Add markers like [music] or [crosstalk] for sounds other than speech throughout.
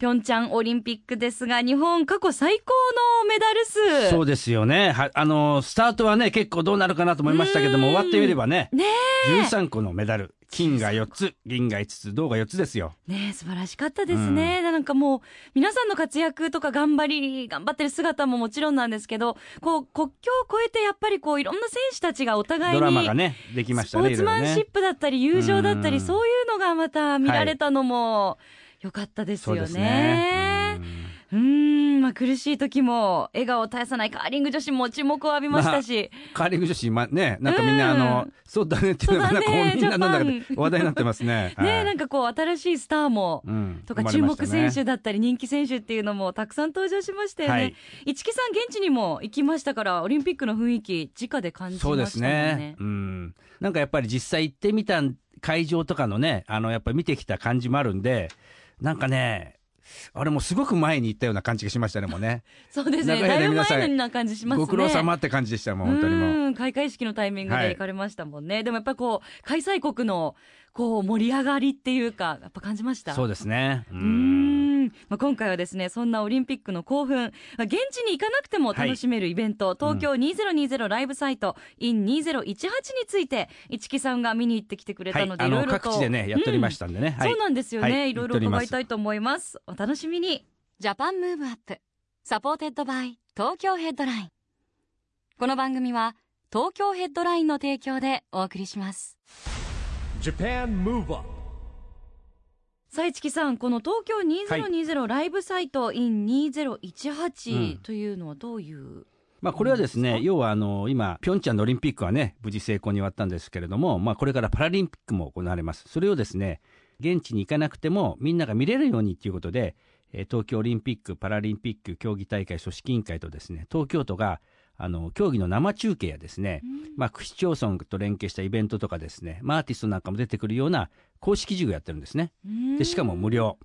ピョンチャンオリンピックですが、日本過去最高のメダル数。そうですよね。はあのスタートはね結構どうなるかなと思いましたけどもうん。終わってみればねね13個のメダル。金が4つ銀が5つ銅が4つですよ。え、ねえ、素晴らしかったですね。なんかもう、皆さんの活躍とか頑張り、頑張ってる姿ももちろんなんですけど、こう、国境を越えてやっぱりこう、いろんな選手たちがお互いに、ドラマがねできましたスポーツマンシップだったり友情だったり、うん。そういうのがまた見られたのも良かったですよねね。うーん、まあ苦しい時も笑顔を絶やさないカーリング女子も注目を浴びましたし、カーリング女子今ねなんかみんなあうのんそうだねっていうのがなんかみんななんだ話題になってますね [laughs] ねはいなんかこう新しいスターも、うんとか注目選手だったり人気選手っていうのもたくさん登場しましたよね。はい市木さん現地にも行きましたからオリンピックの雰囲気直で感じましたもんね。そうですね。うん。なんかやっぱり実際行ってみた会場とかのね、あの、やっぱり見てきた感じもあるんで、なんかね、あれもすごく前に行ったような感じがしましたね、もうね。[laughs] そうですね。だいぶ前のな感じしますね。ご苦労様って感じでした、もう本当にもう。うん開会式のタイミングで行かれましたもんね、でもやっぱりこう開催国のこう盛り上がりっていうかやっぱ感じました？そうですね。うん。まあ、今回はですねそんなオリンピックの興奮。まあ現地に行かなくても楽しめるイベント、東京2020ライブサイト in2018 について一木さんが見に行ってきてくれはい。たの。で、あの、いろいろと。各地でね、やっておりましたんでね。はい。そうなんですよね、はい。い、ろいろ伺いたいと思います。お楽しみに。 JAPAN MOVE UP SUPPORTED BY TOKYO HEADLINE。この番組は東京ヘッドラインの提供でお送りしますさあ一木さんこの東京2020ライブサイト in 2018 というのはどういう、まあ、これはですね、要はあの今、ピョンチャンのオリンピックはね、無事成功に終わったんですけれども、まあ、これからパラリンピックも行われます。それをですね、現地に行かなくても、みんなが見れるようにということで、えー東京オリンピック・パラリンピック競技大会組織委員会とですね、東京都があの競技の生中継やですね、まあ、市町村と連携したイベントとかですね、まあアーティストなんかも出てくるような公式授業やってるんですね。でしかも無料。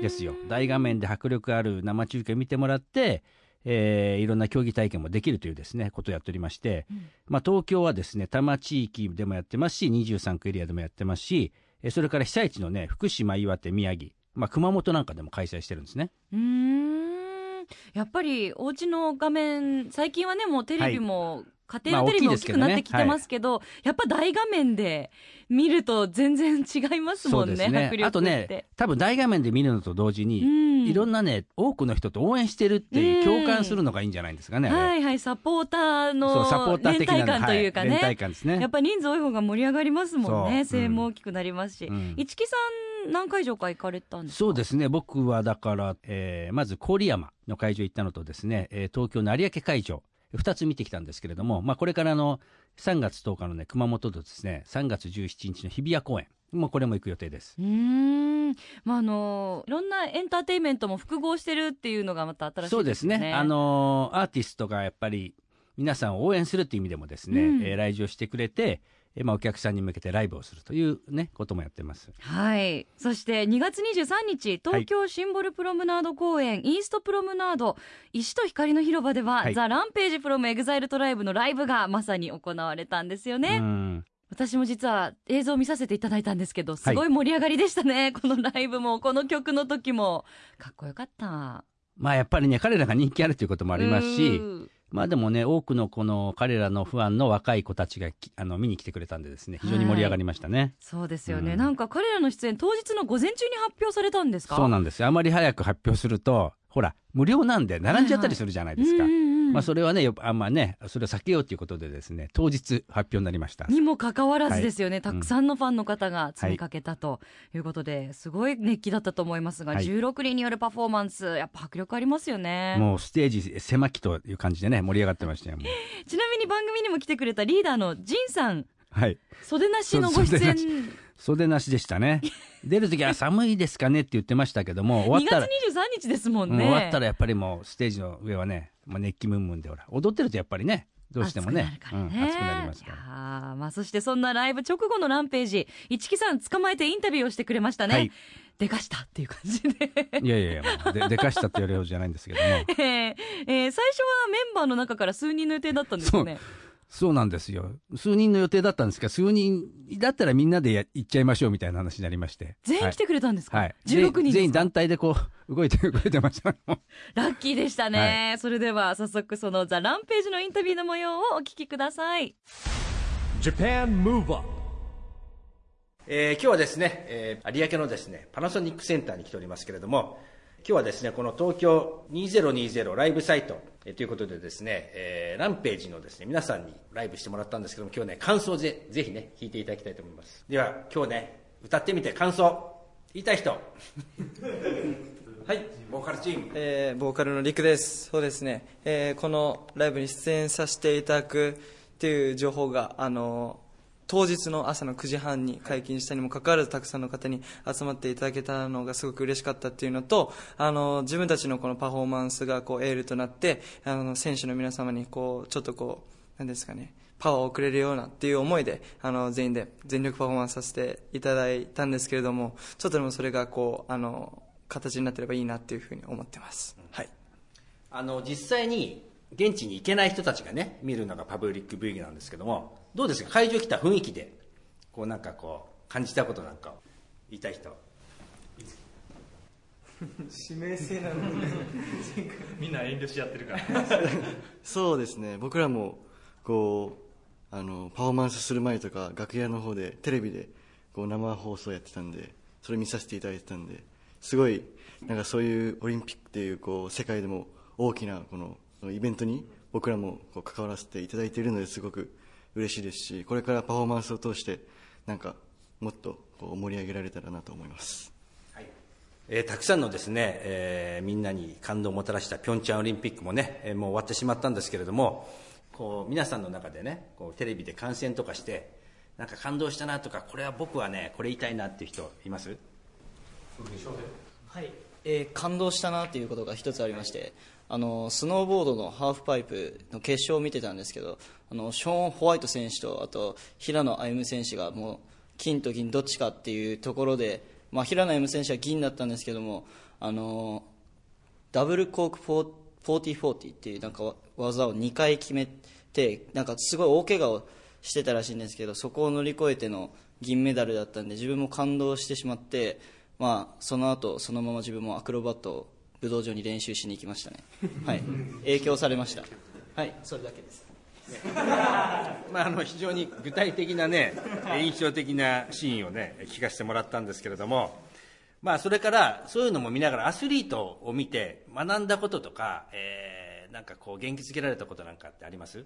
ですよ。大画面で迫力ある生中継を見てもらって、えーいろんな競技体験もできるというですね、ことをやっておりまして、まあ、東京はですね、多摩地域でもやってますし、23区エリアでもやってますし、えーそれから被災地のね、福島、岩手、宮城、まあ、熊本なんかでも開催してるんですね。やっぱりお家の画面最近はねもうテレビも、家庭のテレビも大きくなってきてますけど,、やっぱ大画面で見ると全然違いますもんねね。あとね、多分大画面で見るのと同時に、うん。いろんなね、多くの人と応援してるっていう、うん。共感するのがいいんじゃないんですかね。あれ。はいはいサポーターの連帯感というかね、はいね。やっぱ人数多い方が盛り上がりますもんね。声援も大きくなりますし、うん。市木さん何会場か行かれたんですか？そうですね。僕はだから、えーまず郡山の会場行ったのとですね、えー東京の有明会場。2つ見てきたんですけれども、まあ、これからの3月10日のね熊本とですね3月17日の日比谷公園。もうこれも行く予定です。うーん。まああのいろんなエンターテインメントも複合してるっていうのがまた新しいですね。そうですね。あのーアーティストがやっぱり皆さんを応援するっていう意味でもですね、うん。えー来場してくれて、えーまあ、お客さんに向けてライブをするというねこともやってますはい。そして2月23日、東京シンボルプロムナード公園、イーストプロムナード、石と光の広場では、はい THE RAMPAGE from EXILE TRIBE のライブがまさに行われたんですよね。うん私も実は映像を見させていただいたんですけど、すごい盛り上がりでしたね。[laughs] このライブも、この曲の時も。かっこよかった。まあやっぱりね彼らが人気あるということもありますし、うんまあでもね、多くのこの彼らのファンの若い子たちがきあの見に来てくれたんでですね、非常に盛り上がりましたね。そうですよね、うんなんか彼らの出演当日の午前中に発表されたんですか？そうなんですよ。あまり早く発表すると、ほら、無料なんで並んじゃったりするじゃないですか。うんうんうんまあそれはね、よあんまね、それを避けようということでですね、当日発表になりました。にもかかわらずですよね、はいたくさんのファンの方が詰めかけたということで、すごい熱気だったと思いますが、はい16人によるパフォーマンスやっぱ迫力ありますよねもうステージ狭きという感じでね、盛り上がってましたよ。[laughs] ちなみに番組にも来てくれたリーダーのジンさんはい。袖なしのご出演袖なしでしたね。出るときは寒いですかねって言ってましたけども、終わ2月ったら、23日ですもんね。終わったらやっぱりもうステージの上はね、まあ、熱気ムンムンでほら、踊ってるとやっぱりね、どうしてもね、熱くなるからねうん、熱くなりますから。まあ、そしてそんなライブ直後のランページ、市木さん捕まえてインタビューをしてくれましたね。はいでかしたっていう感じで。いやいやいや、ででかしたって言われるじゃないんですけども。[laughs] えーえー最初はメンバーの中から数人の予定だったんですよね。そうなんですよ。数人の予定だったんですが、数人だったらみんなでや行っちゃいましょうみたいな話になりまして。全員来てくれたんですか、はい。はい16人ですか？全員団体でこう、[laughs] 動いて、動いてました。[laughs] ラッキーでしたね。それでは早速そのザ・ランページのインタビューの模様をお聞きください。Japan Move Up えー今日はですね、えー有明のですね、パナソニックセンターに来ておりますけれども、今日はですね、この東京2020ライブサイト、えーということでですね、えーランページのですね、皆さんにライブしてもらったんですけども、今日ね、感想でぜひね、聞いていただきたいと思います。では、今日ね、歌ってみて感想、言いたい人。[laughs] はい、ボーカルチーム。えーボーカルのリクです。そうですね。えーこのライブに出演させていただくっていう情報が、あの当日の朝の9時半に解禁したにもかかわらずたくさんの方に集まっていただけたのがすごく嬉しかったっていうのとあの自分たちのこのパフォーマンスがこうエールとなってあの選手の皆様にこうちょっとこうなんですかねパワーをくれるようなっていう思いであの全員で全力パフォーマンスさせていただいたんですけれどもちょっとでもそれがこうあの形になってればいいなっていうふうに思ってます、はい。あの、実際に現地に行けない人たちがね、見るのがパブリックビューイングなんですけども、どうですか？会場来た雰囲気で、こうなんかこう、感じたことなんかを。言いたい人。指名制なので。みんな遠慮し合ってるから。そうですね。僕らもこうあのパフォーマンスする前とか楽屋の方でテレビでこう生放送やってたんでそれ見させていただいてたんですごいなんかそういうオリンピックっていうこう世界でも大きなこのイベントに僕らもこう関わらせていただいているのですごく嬉しいですしこれからパフォーマンスを通してなんかもっとこう盛り上げられたらなと思います。えーたくさんのですね、えーみんなに感動をもたらしたピョンチャンオリンピックもね、えーもう終わってしまったんですけれども、こう皆さんの中でね、こうテレビで観戦とかして、なんか感動したなとか、これは僕はね、これ言いたいなっていう人います？はい、えー感動したなということが一つありましてあのスノーボードのハーフパイプの決勝を見てたんですけどあのショーン・ホワイト選手とあと平野歩夢選手がもう金と銀どっちかっていうところで、まあ、平野歩夢選手は銀だったんですけどもあのダブルコーク4040っていうなんか技を2回決めてなんかすごい大怪我をしてたらしいんですけどそこを乗り越えての銀メダルだったんで自分も感動してしまって、まあ、その後そのまま自分もアクロバットを武道場に練習しに行きましたね、はい、影響されました。はい。それだけです。[laughs] まあ、あの非常に具体的なね、えー印象的なシーンをね、聞かせてもらったんですけれども、まあ、それからそういうのも見ながら、アスリートを見て、学んだこととか、えーなんかこう、元気づけられたことなんかってあります？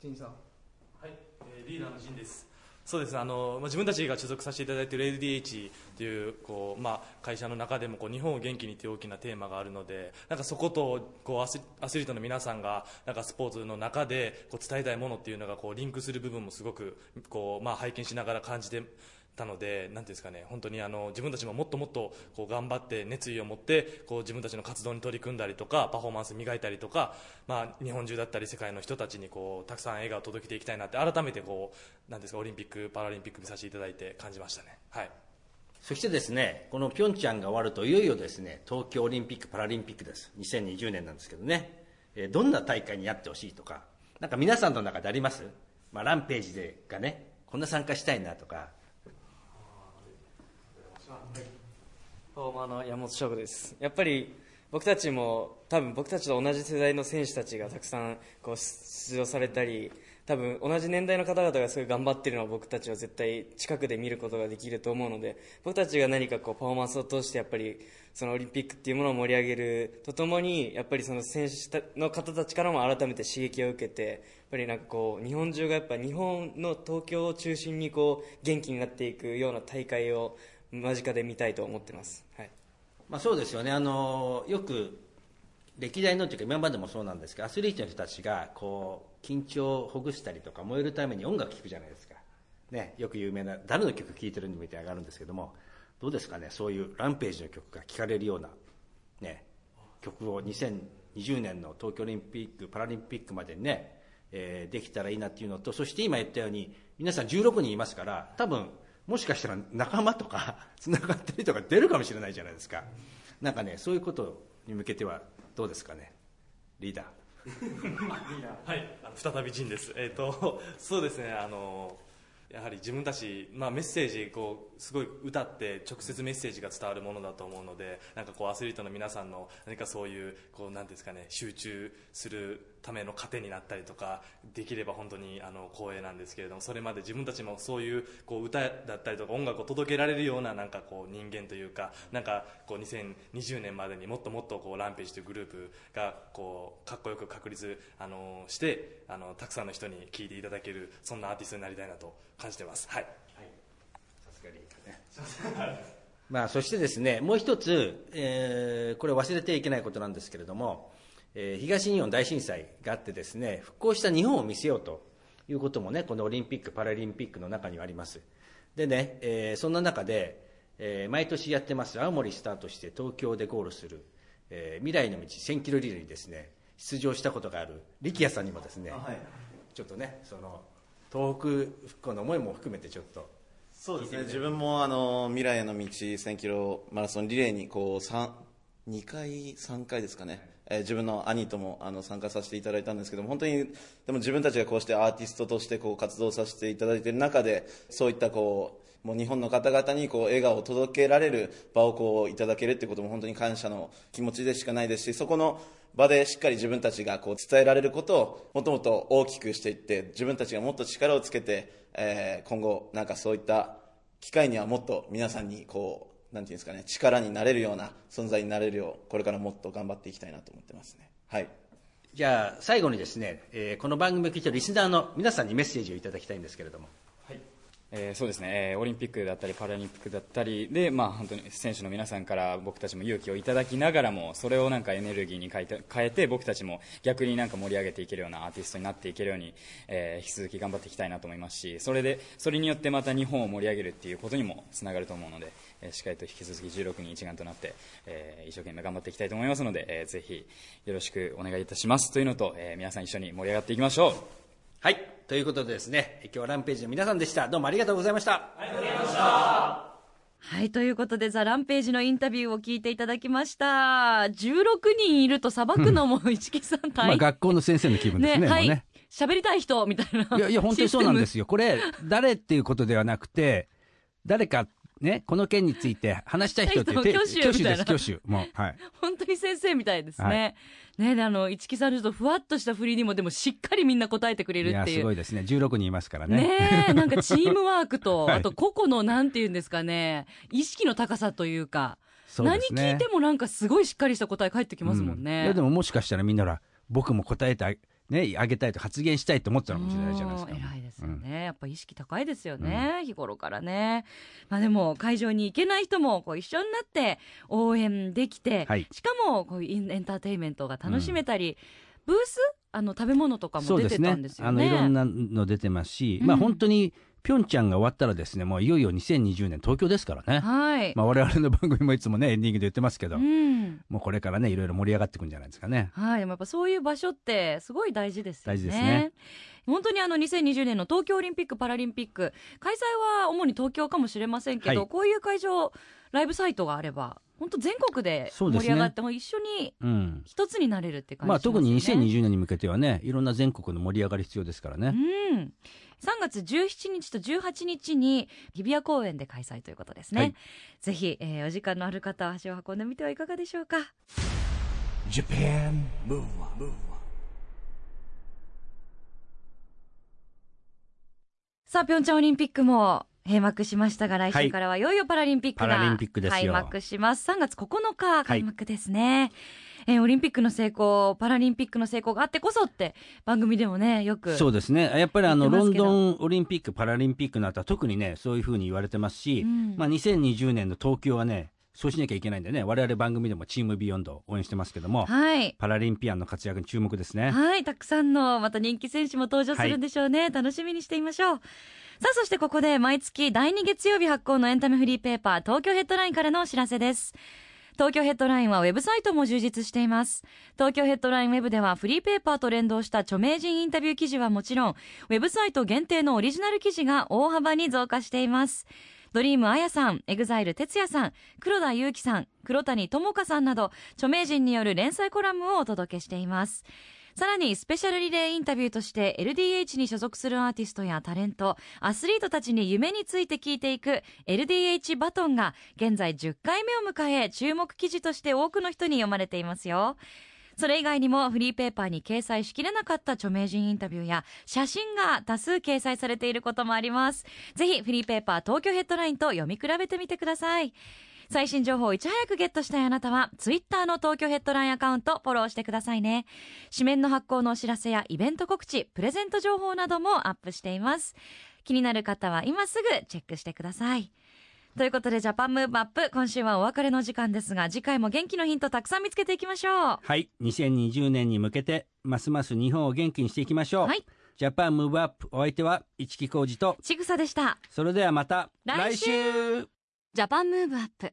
ジンさん。はい、えーリーダーの陣です。そうです。あのまあ自分たちが所属させていただいている LDH というこう、まあ、会社の中でもこう日本を元気にという大きなテーマがあるのでなんかそことこうアスアスリートの皆さんがなんかスポーツの中でこう伝えたいものっていうのがこうリンクする部分もすごくこう、まあ、拝見しながら感じてたのでなんていうんですかね本当にあの自分たちももっともっとこう頑張って熱意を持ってこう自分たちの活動に取り組んだりとかパフォーマンス磨いたりとか、まあ、日本中だったり世界の人たちにこうたくさん笑顔を届けていきたいなって改めてこうなんですかオリンピック・パラリンピック見させていただいて感じましたね。はいそしてですね、このピョンチャンが終わると、いよいよですね、東京オリンピック・パラリンピックです。2020年なんですけどね、えどんな大会にやってほしいとか、なんか皆さんの中であります？まあ、ランページでがね、こんな参加したいなとか、フォーマーの山本翔吾です。やっぱり僕たちも多分僕たちと同じ世代の選手たちがたくさんこう出場されたり多分同じ年代の方々がすごい頑張ってるのを僕たちは絶対近くで見ることができると思うので僕たちが何かこうパフォーマンスを通してやっぱりそのオリンピックっていうものを盛り上げるとともにやっぱりその選手の方たちからも改めて刺激を受けてやっぱりなんかこう日本中がやっぱ日本の東京を中心にこう元気になっていくような大会を間近で見たいと思ってます。はい。まあ、そうですよね、あのよく歴代のというか、今までもそうなんですけど、アスリートの人たちがこう緊張をほぐしたりとか、燃えるために音楽聴くじゃないですか、ね、よく有名な誰の曲聴いてるみたいに上がるんですけどもどうですかねそういうランページの曲が聴かれるような、ね、曲を2020年の東京オリンピック・パラリンピックまでにね、えーできたらいいなっていうのとそして今言ったように皆さん16人いますから多分もしかしたら仲間とか [laughs] つながってるとか出るかもしれないじゃないですかなんかねそういうことに向けてはどうですかねリーダー [laughs] はい、再び陣です。えっ、と、そうですね、あの。やはり自分たち、まあ、メッセージこうすごい歌って直接メッセージが伝わるものだと思うのでなんかこうアスリートの皆さんの何かそういうこうなんですかね集中するための糧になったりとかできれば本当にあの光栄なんですけれどもそれまで自分たちもそういうこう歌だったりとか音楽を届けられるようななんかこう人間というかなんかこう2020年までにもっともっとこうランページというグループがこうかっこよく確立あのしてあのたくさんの人に聴いていただけるそんなアーティストになりたいなと感じてます。はいさすがリーダーねまあ、そしてですねもう一つ、えーこれ忘れてはいけないことなんですけれども、えー東日本大震災があってですね復興した日本を見せようということもねこのオリンピック・パラリンピックの中にはあります。でね、えーそんな中で、えー毎年やってます青森スタートして東京でゴールする、えー未来の道1000キロリレーにですね出場したことがある力也さんにもですね、ちょっとねその東北復興の思いも含めてちょっとそうですね。自分もあの未来への道1000キロマラソンリレーにこう三2回、3回ですかね、えー自分の兄ともあの参加させていただいたんですけども本当にでも自分たちがこうしてアーティストとしてこう活動させていただいている中でそういったこうもう日本の方々にこう笑顔を届けられる場をこういただけるってことも本当に感謝の気持ちでしかないですしそこの場でしっかり自分たちがこう伝えられることをもっともっと大きくしていって自分たちがもっと力をつけて、えー今後なんかそういった機会にはもっと皆さんにこうなんていうんですかね力になれるような存在になれるようこれからもっと頑張っていきたいなと思ってますね。はい。じゃあ最後にですね、えーこの番組を聞いているリスナーの皆さんにメッセージをいただきたいんですけれども。えーそうですね、えーオリンピックだったりパラリンピックだったりで、まあ、本当に選手の皆さんから僕たちも勇気をいただきながらもそれをなんかエネルギーに変えて僕たちも逆になんか盛り上げていけるようなアーティストになっていけるように、えー引き続き頑張っていきたいなと思いますしそれでそれによってまた日本を盛り上げるっていうことにもつながると思うので、えーしっかりと引き続き16人一丸となって、えー一生懸命頑張っていきたいと思いますので、えーぜひよろしくお願いいたしますというのと、え皆さん一緒に盛り上がっていきましょう。はいということでですね今日はランページの皆さんでしたどうもありがとうございましたはい、ということで、ザ・ランページのインタビューを聞いていただきました。16人いると裁くのも市木さん大まあ、変。学校の先生の気分ですね、もはいうね。。喋りたい人みたいな。。いや、いや、本当にそうなんですすよ。これ、誰っていうことではなくて、誰か、ね、この件について話したい人って [laughs] 挙手です、挙手。もう、はい。本当に先生みたいですね。はいねで、あの、市木さんのちょっとふわっとした振りにも、でもしっかりみんな答えてくれるっていう。すごいですね。16人いますからね。ねえ、[laughs] なんかチームワークと、はいあと個々のなんていうんですかね、意識の高さというか、ね何聞いてもなんかすごいしっかりした答え返ってきますもんうんいね。や、でももしかしたらみんなら、僕も答えてあね、あげたいと発言したいと思ってたのかもしれないじゃないですか。うん偉いですよね、やっぱ意識高いですよね、日頃からね。まあでも会場に行けない人もこう一緒になって応援できて、はい。しかもこういうエンターテインメントが楽しめたり、ブース？あの食べ物とかも出てたんですよね。あのいろんなの出てますし、うん。まあ本当にピョンチャンが終わったらですねもういよいよ2020年東京ですからね、はい。まあ、我々の番組もいつもねエンディングで言ってますけど、うん。もうこれからねいろいろ盛り上がっていくんじゃないですかねはい、でもやっぱそういう場所ってすごい大事ですよね。大事ですね本当にあの2020年の東京オリンピック・パラリンピック開催は主に東京かもしれませんけど、はいこういう会場ライブサイトがあれば本当全国で盛り上がっても一緒にうん。一つになれるって感じまあしますよね。特に2020年に向けてはねいろんな全国の盛り上がり必要ですからね、うん、3月17日と18日に日比谷公園で開催ということですね、はい。ぜひ、えーお時間のある方は足を運んでみてはいかがでしょうか。Japan Move Up さあピョンチャンオリンピックも閉幕しましたが来はい。週からはいよいよパラリンピックが開幕します。3月9日開幕ですね、えーオリンピックの成功パラリンピックの成功があってこそって番組でもねよくそうですね。やっぱりあのロンドンオリンピック・パラリンピックの後は特にねそういうふうに言われてますし、うん。まあ、2020年の東京はねそうしなきゃいけないんでね、我々番組でもチームビヨンドを応援してますけども、はい。パラリンピアンの活躍に注目ですね。はい、たくさんのまた人気選手も登場するんでしょうね。楽しみにしていましょう。さあ、そしてここで毎月第2月曜日発行のエンタメフリーペーパー東京ヘッドラインからのお知らせです。東京ヘッドラインはウェブサイトも充実しています。東京ヘッドラインウェブではフリーペーパーと連動した著名人インタビュー記事はもちろん、ウェブサイト限定のオリジナル記事が大幅に増加しています。 Dream Aya さん、 EXILE TETSUYA さん、黒田勇樹さん、黒谷友香さんなど、著名人による連載コラムをお届けしています。さらにスペシャルリレーインタビューとして LDH に所属するアーティストやタレント、アスリートたちに夢について聞いていく LDH バトンが現在10回目を迎え注目記事として多くの人に読まれていますよ。それ以外にもフリーペーパーに掲載しきれなかった著名人インタビューや写真が多数掲載されていることもあります。ぜひフリーペーパー東京ヘッドラインと読み比べてみてください。最新情報をいち早くゲットしたいあなたは、ツイッターの東京ヘッドラインアカウントフォローしてくださいね。紙面の発行のお知らせやイベント告知、プレゼント情報などもアップしています。気になる方は今すぐチェックしてください。ということで、ジャパンムーブアップ、今週はお別れの時間ですが、次回も元気のヒントたくさん見つけていきましょう。はい。2020年に向けて、ますます日本を元気にしていきましょう。はい。 Japan Move Up、お相手は、一木広治と、ちぐさでした。それではまた、来週来週 Japan Move Up